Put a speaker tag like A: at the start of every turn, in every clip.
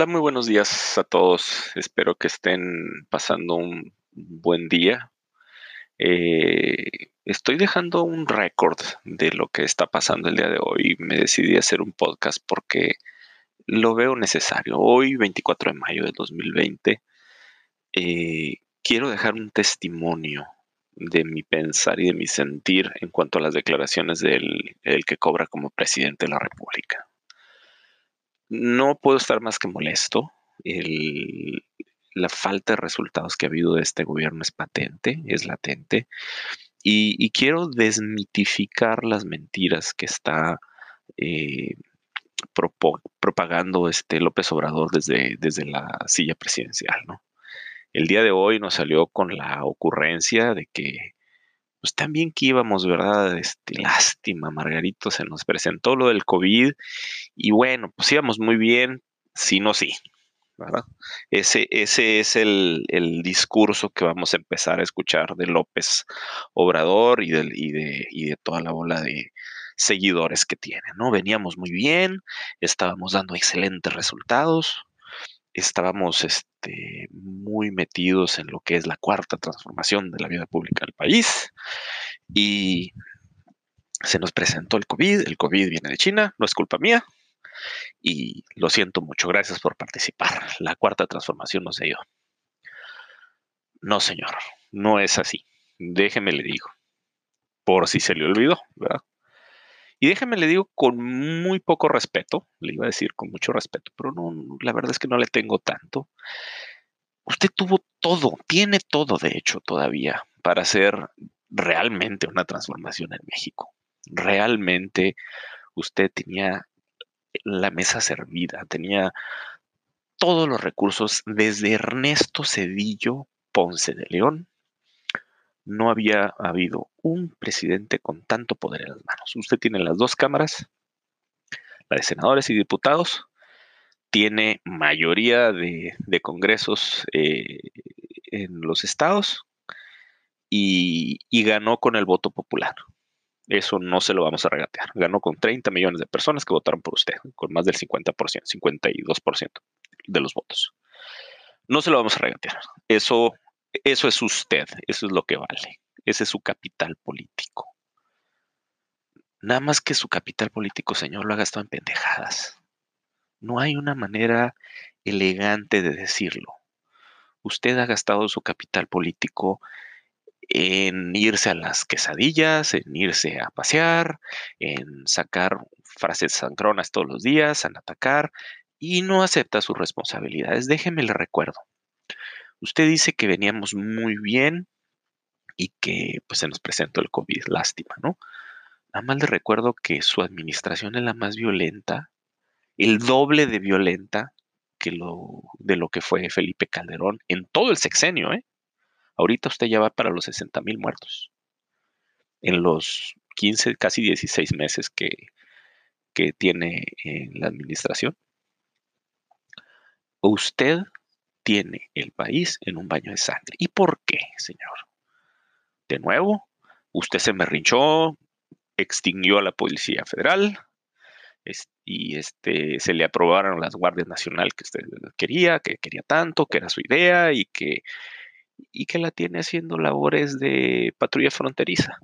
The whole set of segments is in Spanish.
A: Hola, muy buenos días a todos. Espero que estén pasando un buen día. Eh, estoy dejando un récord de lo que está pasando el día de hoy. Me decidí a hacer un podcast porque lo veo necesario. Hoy, 24 de mayo de 2020, eh, quiero dejar un testimonio de mi pensar y de mi sentir en cuanto a las declaraciones del el que cobra como presidente de la República no puedo estar más que molesto. la falta de resultados que ha habido de este gobierno es patente, es latente. Y, quiero desmitificar las mentiras que está eh, propagando este López Obrador desde, desde la silla presidencial. ¿no? El día de hoy nos salió con la ocurrencia de que pues también que íbamos, ¿verdad? Este, lástima, Margarito, se nos presentó lo del COVID y bueno, pues íbamos muy bien, sí, no, sí, ¿verdad? Ese, ese es el, discurso que vamos a empezar a escuchar de López Obrador y, del, y, de, y de toda la bola de seguidores que tiene, ¿no? Veníamos muy bien, estábamos dando excelentes resultados, estábamos este, muy metidos en lo que es la cuarta transformación de la vida pública del país y se nos presentó el COVID, el COVID viene de China, no es culpa mía y lo siento mucho, gracias por participar. La cuarta transformación no se dio. No, señor, no es así. Déjeme le digo, por si se le olvidó, ¿verdad? Y déjeme le digo con muy poco respeto, le iba a decir con mucho respeto, pero no, la verdad es que no le tengo tanto. Usted tuvo todo, tiene todo, de hecho, todavía, para hacer realmente una transformación en México. Realmente usted tenía la mesa servida, tenía todos los recursos desde Ernesto Cedillo Ponce de León no había habido un presidente con tanto poder en las manos. Usted tiene las dos cámaras, la de senadores y diputados, tiene mayoría de, congresos eh, en los estados y, ganó con el voto popular. Eso no se lo vamos a regatear. Ganó con 30 millones de personas que votaron por usted, con más del 50%, 52% de los votos. No se lo vamos a regatear. Eso eso es usted, eso es lo que vale. Ese es su capital político. Nada más que su capital político, señor, lo ha gastado en pendejadas. No hay una manera elegante de decirlo. Usted ha gastado su capital político en irse a las quesadillas, en irse a pasear, en sacar frases sancronas todos los días, en atacar, y no acepta sus responsabilidades. Déjeme le recuerdo. Usted dice que veníamos muy bien y que pues se nos presentó el COVID, lástima, ¿no? Nada más le recuerdo que su administración es la más violenta, el doble de violenta que lo, de lo que fue Felipe Calderón en todo el sexenio, ¿eh? Ahorita usted ya va para los 60 mil muertos. En los 15, casi 16 meses que, que tiene en la administración. Usted tiene el país en un baño de sangre. ¿Y por qué, señor? De nuevo, usted se me rinchó, extinguió a la Policía Federal y este, se le aprobaron las Guardias Nacional que usted quería, que quería tanto, que era su idea y que, y que la tiene haciendo labores de patrulla fronteriza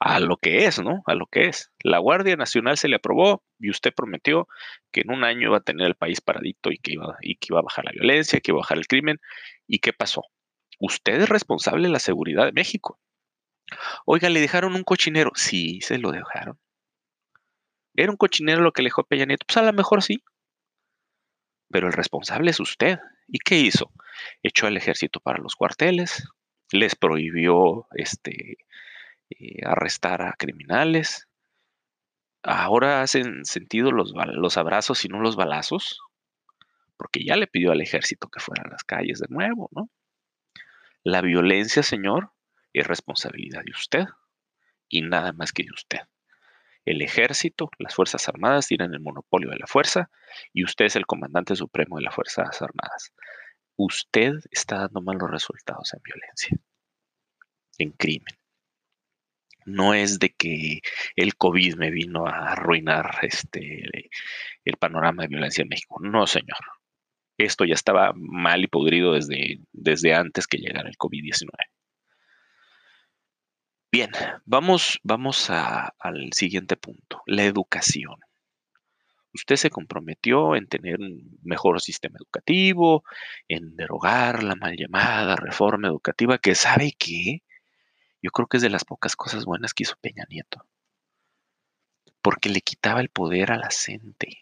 A: a lo que es, ¿no? A lo que es. La Guardia Nacional se le aprobó y usted prometió que en un año iba a tener el país paradito y que iba, y que iba a bajar la violencia, que iba a bajar el crimen. ¿Y qué pasó? Usted es responsable de la seguridad de México. Oiga, ¿le dejaron un cochinero? Sí, se lo dejaron. ¿Era un cochinero lo que le dejó Peña Nieto? Pues a lo mejor sí. Pero el responsable es usted. ¿Y qué hizo? Echó al ejército para los cuarteles, les prohibió este, eh, arrestar a criminales. Ahora hacen sentido los, los abrazos y no los balazos, porque ya le pidió al ejército que fuera a las calles de nuevo, ¿no? La violencia, señor, es responsabilidad de usted y nada más que de usted. El ejército, las Fuerzas Armadas tienen el monopolio de la fuerza y usted es el comandante supremo de las Fuerzas Armadas. Usted está dando malos resultados en violencia, en crimen No es de que el COVID me vino a arruinar este, el panorama de violencia en México. No, señor. Esto ya estaba mal y podrido desde, desde antes que llegara el COVID-19. Bien, vamos, vamos al siguiente punto, la educación. Usted se comprometió en tener un mejor sistema educativo, en derogar la mal llamada reforma educativa, que sabe que yo creo que es de las pocas cosas buenas que hizo Peña Nieto, porque le quitaba el poder a la gente.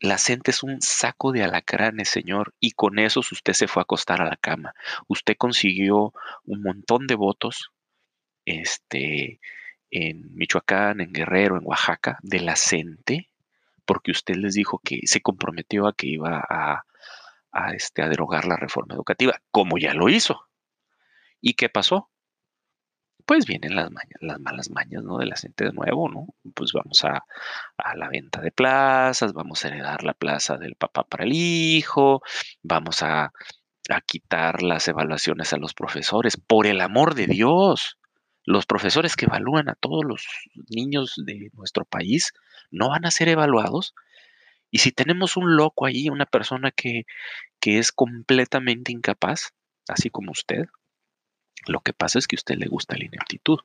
A: La gente es un saco de alacranes, señor, y con eso usted se fue a acostar a la cama. Usted consiguió un montón de votos este, en Michoacán, en Guerrero, en Oaxaca, de la gente, porque usted les dijo que se comprometió a que iba a, este, a derogar la reforma educativa, como ya lo hizo. ¿Y qué pasó? Pues vienen las, las malas mañas, ¿no? De la gente de nuevo, ¿no? Pues vamos a, la venta de plazas, vamos a heredar la plaza del papá para el hijo, vamos a, quitar las evaluaciones a los profesores, por el amor de Dios. Los profesores que evalúan a todos los niños de nuestro país no van a ser evaluados. Y si tenemos un loco ahí, una persona que es completamente incapaz, así como usted, lo que pasa es que a usted le gusta la ineptitud.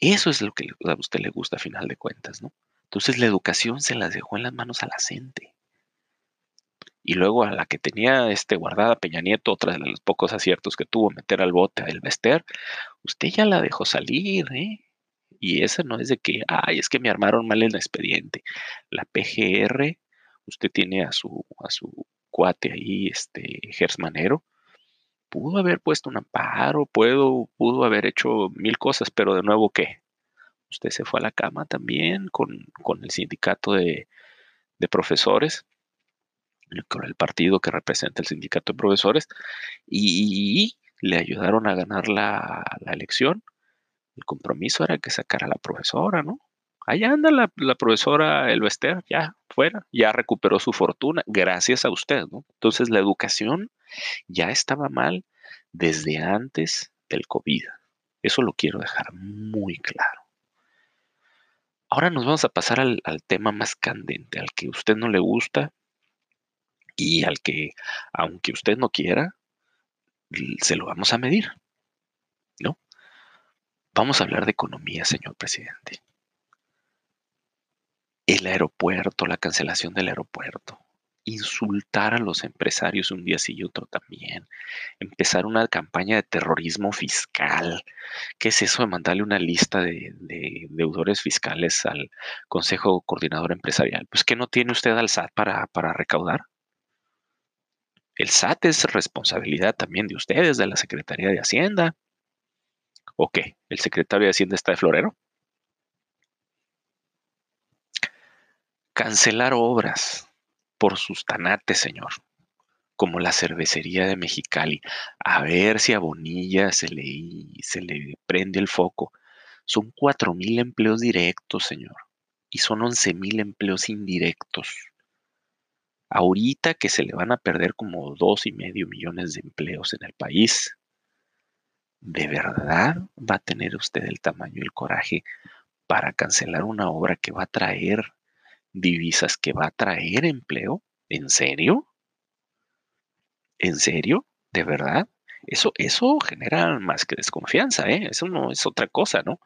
A: Eso es lo que a usted le gusta a final de cuentas, ¿no? Entonces la educación se las dejó en las manos a la gente y luego a la que tenía este guardada Peña Nieto, otra de los pocos aciertos que tuvo, meter al bote a Elvester, usted ya la dejó salir, ¿eh? Y esa no es de que, ay, es que me armaron mal el expediente. La PGR, usted tiene a su, a su cuate ahí, este, Gersmanero, pudo haber puesto un amparo, puedo, pudo haber hecho mil cosas, pero de nuevo, ¿qué? Usted se fue a la cama también con, con el sindicato de, de profesores con el partido que representa el sindicato de profesores y, le ayudaron a ganar la, elección. El compromiso era que sacara a la profesora, ¿no? Allá anda la, profesora Elvester, ya fuera, ya recuperó su fortuna, gracias a usted, ¿no? Entonces la educación ya estaba mal desde antes del COVID. Eso lo quiero dejar muy claro. Ahora nos vamos a pasar al, al tema más candente, al que a usted no le gusta, y al que, aunque usted no quiera, se lo vamos a medir. ¿No? Vamos a hablar de economía, señor presidente. El aeropuerto, la cancelación del aeropuerto, insultar a los empresarios un día sí y otro también, empezar una campaña de terrorismo fiscal. ¿Qué es eso de mandarle una lista de, deudores fiscales al Consejo Coordinador Empresarial? Pues que no tiene usted al SAT para, para recaudar. El SAT es responsabilidad también de ustedes, de la Secretaría de Hacienda. ¿O qué? ¿El secretario de Hacienda está de florero? Cancelar obras por sus tanates, señor, como la cervecería de Mexicali. A ver si a Bonilla se le, se le prende el foco. Son cuatro mil empleos directos, señor, y son once mil empleos indirectos ahorita que se le van a perder como dos y medio millones de empleos en el país, ¿de verdad va a tener usted el tamaño y el coraje para cancelar una obra que va a traer divisas, que va a traer empleo? ¿En serio? ¿En serio? ¿De verdad? Eso, eso genera más que desconfianza, ¿eh? Eso no es otra cosa, ¿no?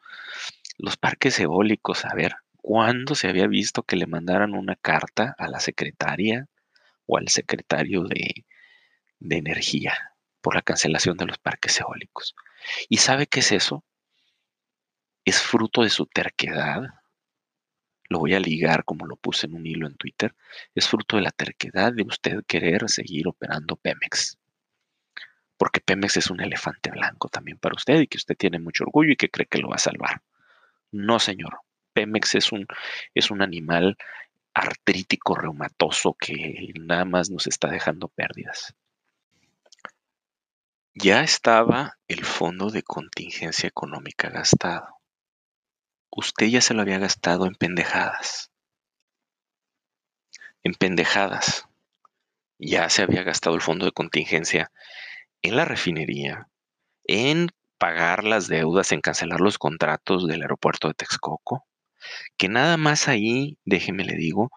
A: Los parques eólicos, a ver, ¿cuándo se había visto que le mandaran una carta a la secretaria o al secretario de, Energía por la cancelación de los parques eólicos. ¿Y sabe qué es eso? Es fruto de su terquedad. Lo voy a ligar como lo puse en un hilo en Twitter. Es fruto de la terquedad de usted querer seguir operando Pemex. Porque Pemex es un elefante blanco también para usted y que usted tiene mucho orgullo y que cree que lo va a salvar. No, señor. Pemex es un, es un animal artrítico reumatoso que nada más nos está dejando pérdidas. Ya estaba el fondo de contingencia económica gastado. Usted ya se lo había gastado en pendejadas. En pendejadas. Ya se había gastado el fondo de contingencia en la refinería, en pagar las deudas, en cancelar los contratos del aeropuerto de Texcoco, que nada más ahí, déjeme le digo,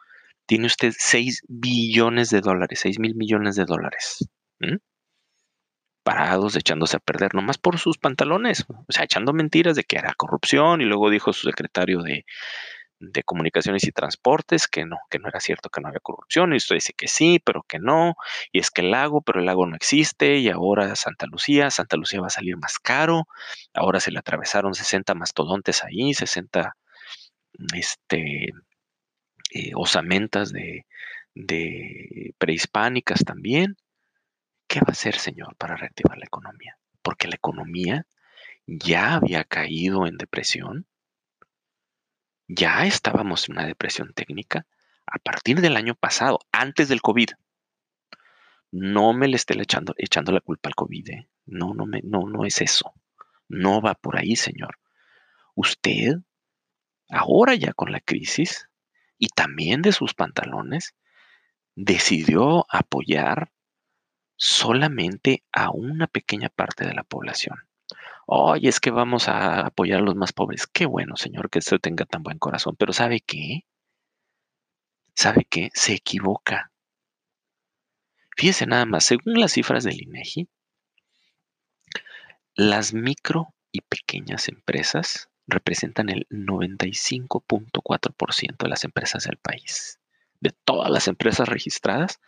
A: tiene usted 6 billones de dólares, 6 mil millones de dólares. Parados, echándose a perder, nomás por sus pantalones, o sea, echando mentiras de que era corrupción y luego dijo su secretario de, de comunicaciones y transportes que no, que no era cierto que no había corrupción, y usted dice que sí, pero que no, y es que el lago, pero el lago no existe, y ahora Santa Lucía, Santa Lucía va a salir más caro, ahora se le atravesaron 60 mastodontes ahí, 60 este, eh, osamentas de, de prehispánicas también. ¿Qué va a hacer, señor, para reactivar la economía? Porque la economía ya había caído en depresión ya estábamos en una depresión técnica a partir del año pasado, antes del COVID. No me le esté echando, echando la culpa al COVID. ¿eh? No, no, me, no, no es eso. No va por ahí, señor. Usted, ahora ya con la crisis y también de sus pantalones, decidió apoyar solamente a una pequeña parte de la población. Oye, es que vamos a apoyar a los más pobres. Qué bueno, Señor, que usted tenga tan buen corazón. Pero ¿sabe qué? ¿Sabe qué? Se equivoca. Fíjese nada más, según las cifras del INEGI, las micro y pequeñas empresas representan el 95.4% de las empresas del país. De todas las empresas registradas,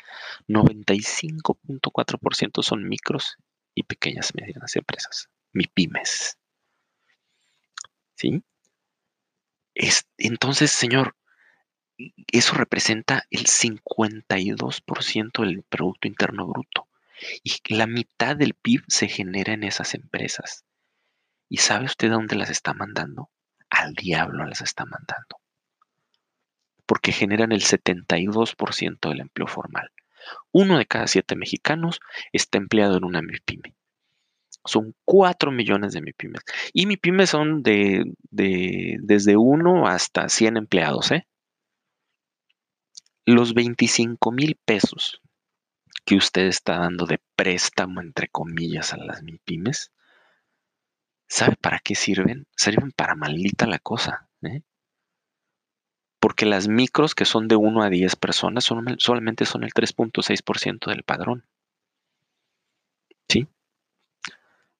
A: 95.4% son micros y pequeñas medianas empresas mi pymes. ¿Sí? entonces, Señor, eso representa el 52% del Producto Interno Bruto. Y la mitad del PIB se genera en esas empresas. ¿Y sabe usted a dónde las está mandando? Al diablo las está mandando. Porque generan el 72% del empleo formal. Uno de cada siete mexicanos está empleado en una MIPYME. Son 4 millones de MIPIMES. Y MIPIMES son de, desde 1 hasta 100 empleados. ¿eh? Los 25 mil pesos que usted está dando de préstamo, entre comillas, a las MIPIMES, ¿sabe para qué sirven? Sirven para maldita la cosa. ¿eh? Porque las micros, que son de 1 a 10 personas, solamente son el 3.6% del padrón. ¿Sí?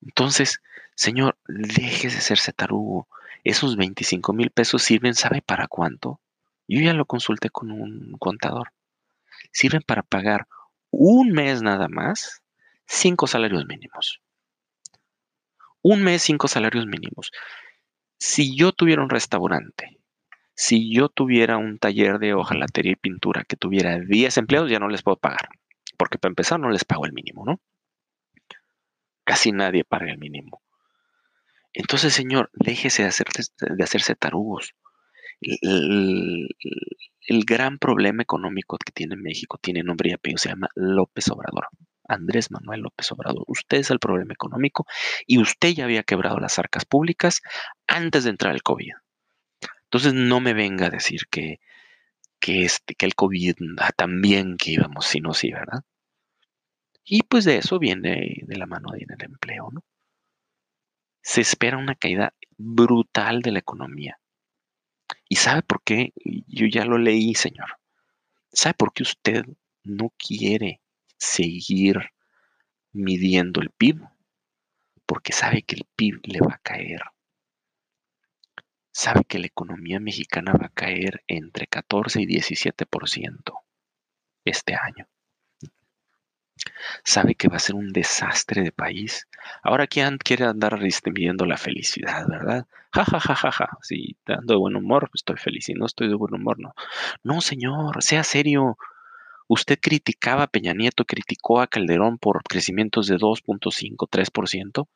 A: Entonces, Señor, déjese de ser tarugo. Esos 25 mil pesos sirven, ¿sabe para cuánto? Yo ya lo consulté con un contador. Sirven para pagar un mes nada más cinco salarios mínimos. Un mes, cinco salarios mínimos. Si yo tuviera un restaurante, si yo tuviera un taller de hojalatería y pintura que tuviera 10 empleados, ya no les puedo pagar. Porque para empezar no les pago el mínimo, ¿no? Casi nadie paga el mínimo. Entonces, Señor, déjese de, de hacerse tarugos. El, gran problema económico que tiene México tiene nombre y apellido, se llama López Obrador. Andrés Manuel López Obrador. Usted es el problema económico y usted ya había quebrado las arcas públicas antes de entrar el COVID. Entonces no me venga a decir que, que, este, que el COVID también que íbamos, si no, sí, ¿verdad? Y pues de eso viene de la mano en el empleo, ¿no? Se espera una caída brutal de la economía. ¿Y sabe por qué? Yo ya lo leí, señor. ¿Sabe por qué usted no quiere seguir midiendo el PIB? Porque sabe que el PIB le va a caer. Sabe que la economía mexicana va a caer entre 14 y 17% este año sabe que va a ser un desastre de país. Ahora quién quiere andar midiendo la felicidad, ¿verdad? Ja, ja, ja, ja, ja. Si ando de buen humor, pues estoy feliz. Si no estoy de buen humor, no. No, señor, sea serio. Usted criticaba a Peña Nieto, criticó a Calderón por crecimientos de 2.5, 3%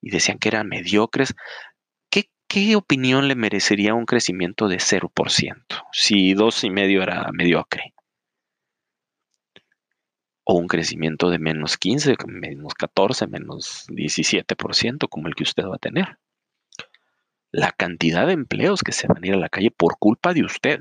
A: y decían que eran mediocres. ¿Qué, ¿Qué opinión le merecería un crecimiento de 0% si 2,5 era mediocre? o un crecimiento de menos 15, menos 14, menos 17%, como el que usted va a tener. La cantidad de empleos que se van a ir a la calle por culpa de usted.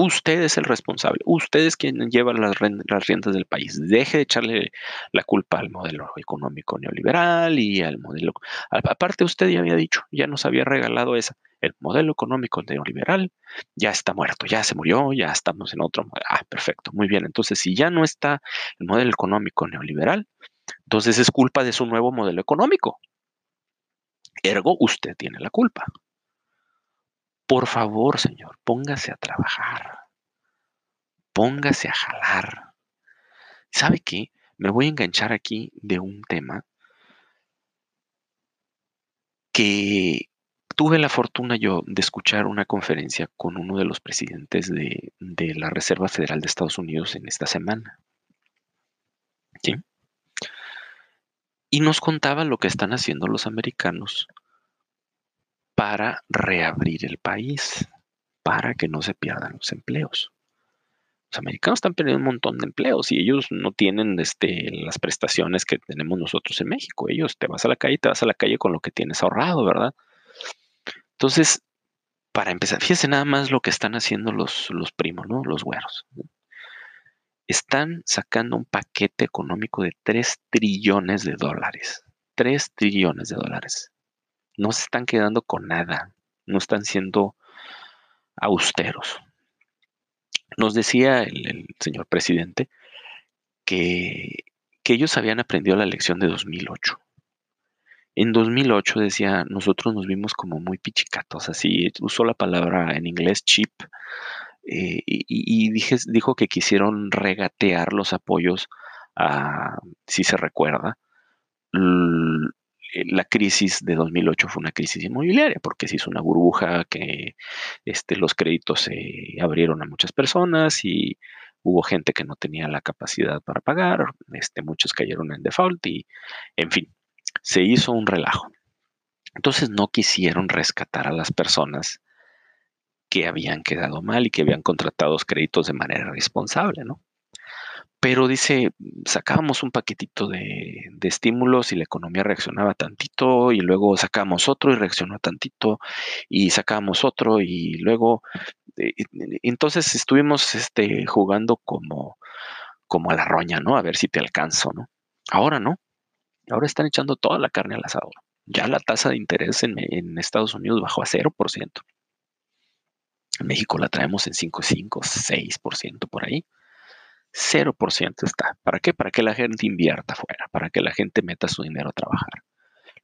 A: Usted es el responsable. Usted es quien lleva las, riendas del país. Deje de echarle la culpa al modelo económico neoliberal y al modelo... Aparte, usted ya había dicho, ya nos había regalado esa. El modelo económico neoliberal ya está muerto, ya se murió, ya estamos en otro. Ah, perfecto, muy bien. Entonces, si ya no está el modelo económico neoliberal, entonces es culpa de su nuevo modelo económico. Ergo, usted tiene la culpa. Por favor, señor, póngase a trabajar. Póngase a jalar. ¿Sabe qué? Me voy a enganchar aquí de un tema que tuve la fortuna yo de escuchar una conferencia con uno de los presidentes de, la Reserva Federal de Estados Unidos en esta semana. ¿Sí? Y nos contaba lo que están haciendo los americanos para reabrir el país, para que no se pierdan los empleos. Los americanos están perdiendo un montón de empleos y ellos no tienen este, las prestaciones que tenemos nosotros en México. Ellos te vas a la calle, te vas a la calle con lo que tienes ahorrado, ¿verdad? Entonces, para empezar, fíjense nada más lo que están haciendo los, los primos, ¿no? Los güeros. Están sacando un paquete económico de 3 trillones de dólares. 3 trillones de dólares no se están quedando con nada, no están siendo austeros. Nos decía el, señor presidente que, que ellos habían aprendido la lección de 2008. En 2008 decía, nosotros nos vimos como muy pichicatos, así usó la palabra en inglés cheap, eh, y, dijo que quisieron regatear los apoyos a, si se recuerda, la crisis de 2008 fue una crisis inmobiliaria porque se hizo una burbuja que este, los créditos se abrieron a muchas personas y hubo gente que no tenía la capacidad para pagar, este, muchos cayeron en default y, en fin, se hizo un relajo. Entonces no quisieron rescatar a las personas que habían quedado mal y que habían contratado créditos de manera responsable, ¿no? Pero dice, sacábamos un paquetito de, estímulos y la economía reaccionaba tantito y luego sacábamos otro y reaccionó tantito y sacábamos otro y luego, eh, entonces estuvimos este, jugando como, como a la roña, ¿no? A ver si te alcanzo, ¿no? Ahora no, ahora están echando toda la carne al asador. Ya la tasa de interés en, Estados Unidos bajó a 0%. En México la traemos en 5,5, 6% por ahí. 0% está. ¿Para qué? Para que la gente invierta afuera, para que la gente meta su dinero a trabajar.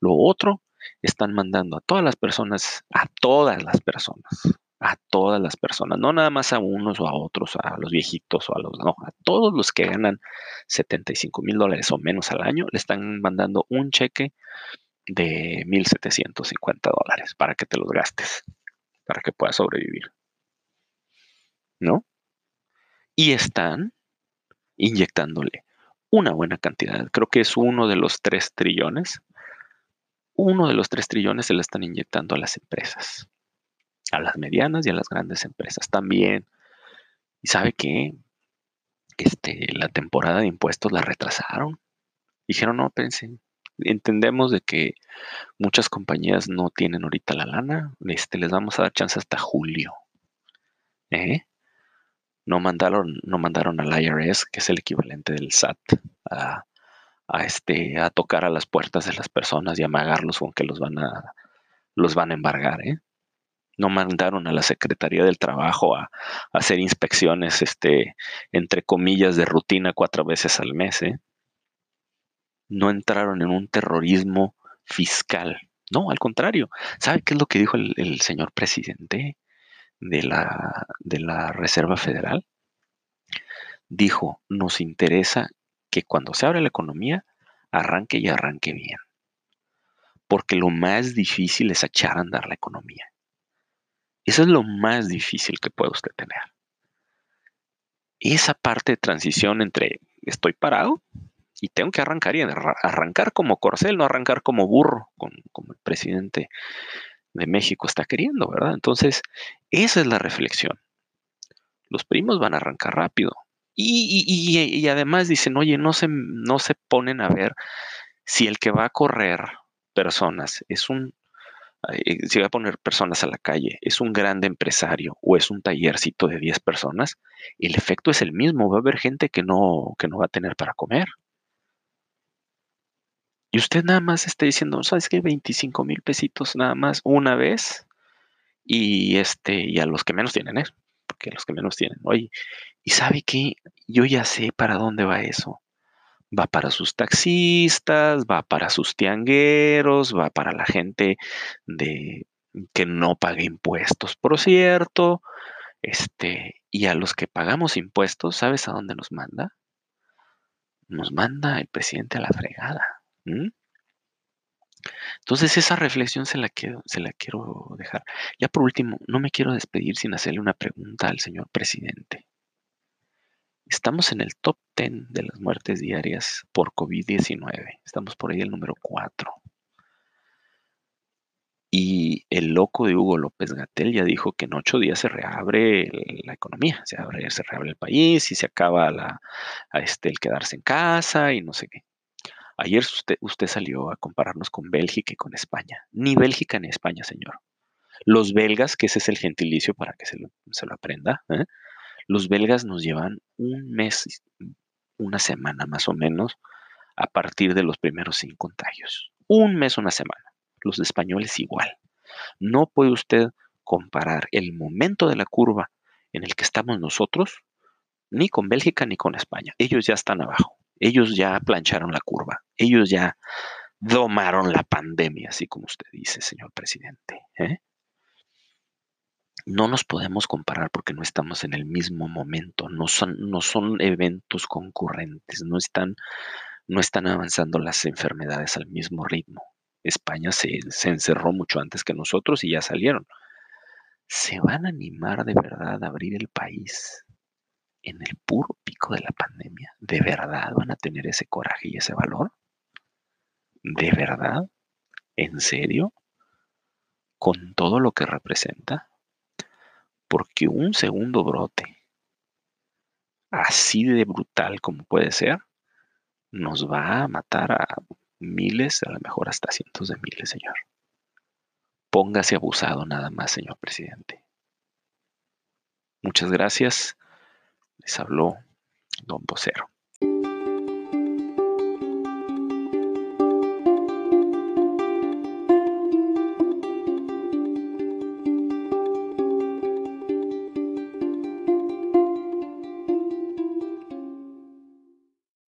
A: Lo otro, están mandando a todas las personas, a todas las personas, a todas las personas, no nada más a unos o a otros, a los viejitos o a los, no, a todos los que ganan 75 mil dólares o menos al año, le están mandando un cheque de 1.750 dólares para que te los gastes, para que puedas sobrevivir. ¿No? Y están inyectándole una buena cantidad. Creo que es uno de los tres trillones. Uno de los tres trillones se le están inyectando a las empresas, a las medianas y a las grandes empresas también. ¿Y sabe qué? Este, la temporada de impuestos la retrasaron. Dijeron, no, pensé, entendemos de que muchas compañías no tienen ahorita la lana, este, les vamos a dar chance hasta julio. ¿Eh? No mandaron, no mandaron al IRS, que es el equivalente del SAT, a, este, a tocar a las puertas de las personas y amagarlos con que los van a, los van a embargar, ¿eh? No mandaron a la Secretaría del Trabajo a, hacer inspecciones, este, entre comillas, de rutina cuatro veces al mes, ¿eh? No entraron en un terrorismo fiscal. No, al contrario. ¿Sabe qué es lo que dijo el señor presidente? De la, de la Reserva Federal, dijo, nos interesa que cuando se abra la economía, arranque y arranque bien. Porque lo más difícil es echar a andar la economía. Eso es lo más difícil que puede usted tener. Esa parte de transición entre estoy parado y tengo que arrancar y arrancar como corcel, no arrancar como burro, como el presidente de México está queriendo, ¿verdad? Entonces, esa es la reflexión. Los primos van a arrancar rápido. Y, además dicen, oye, no se, no se ponen a ver si el que va a correr personas es un si va a poner personas a la calle, es un grande empresario o es un tallercito de 10 personas, el efecto es el mismo. Va a haber gente que no, que no va a tener para comer. Y usted nada más está diciendo, ¿sabes qué? 25 mil pesitos nada más una vez. Y este, y a los que menos tienen, ¿eh? Porque los que menos tienen. Oye, ¿y sabe qué? Yo ya sé para dónde va eso. Va para sus taxistas, va para sus tiangueros, va para la gente de que no pague impuestos, por cierto. Este, y a los que pagamos impuestos, ¿sabes a dónde nos manda? Nos manda el presidente a la fregada. Entonces esa reflexión se la, quiero, dejar. Ya por último, no me quiero despedir sin hacerle una pregunta al señor presidente. Estamos en el top 10 de las muertes diarias por COVID-19. Estamos por ahí el número 4. Y el loco de Hugo López Gatel ya dijo que en ocho días se reabre la economía, se, abre, se reabre el país y se acaba la, este, el quedarse en casa y no sé qué. Ayer usted, salió a compararnos con Bélgica y con España. Ni Bélgica ni España, señor. Los belgas, que ese es el gentilicio para que se lo, aprenda, ¿eh? los belgas nos llevan un mes, una semana más o menos, a partir de los primeros sin contagios. Un mes, una semana. Los españoles igual. No puede usted comparar el momento de la curva en el que estamos nosotros ni con Bélgica ni con España. Ellos ya están abajo. Ellos ya plancharon la curva. Ellos ya domaron la pandemia, así como usted dice, señor presidente. ¿eh? No nos podemos comparar porque no estamos en el mismo momento, no son, no son eventos concurrentes, no están, no están avanzando las enfermedades al mismo ritmo. España se, se encerró mucho antes que nosotros y ya salieron. ¿Se van a animar de verdad a abrir el país en el puro pico de la pandemia, ¿de verdad van a tener ese coraje y ese valor? ¿De verdad? ¿En serio? ¿Con todo lo que representa? Porque un segundo brote, así de brutal como puede ser, nos va a matar a miles, a lo mejor hasta cientos de miles, señor. Póngase abusado nada más, señor presidente. Muchas gracias. Les habló Don Vocero.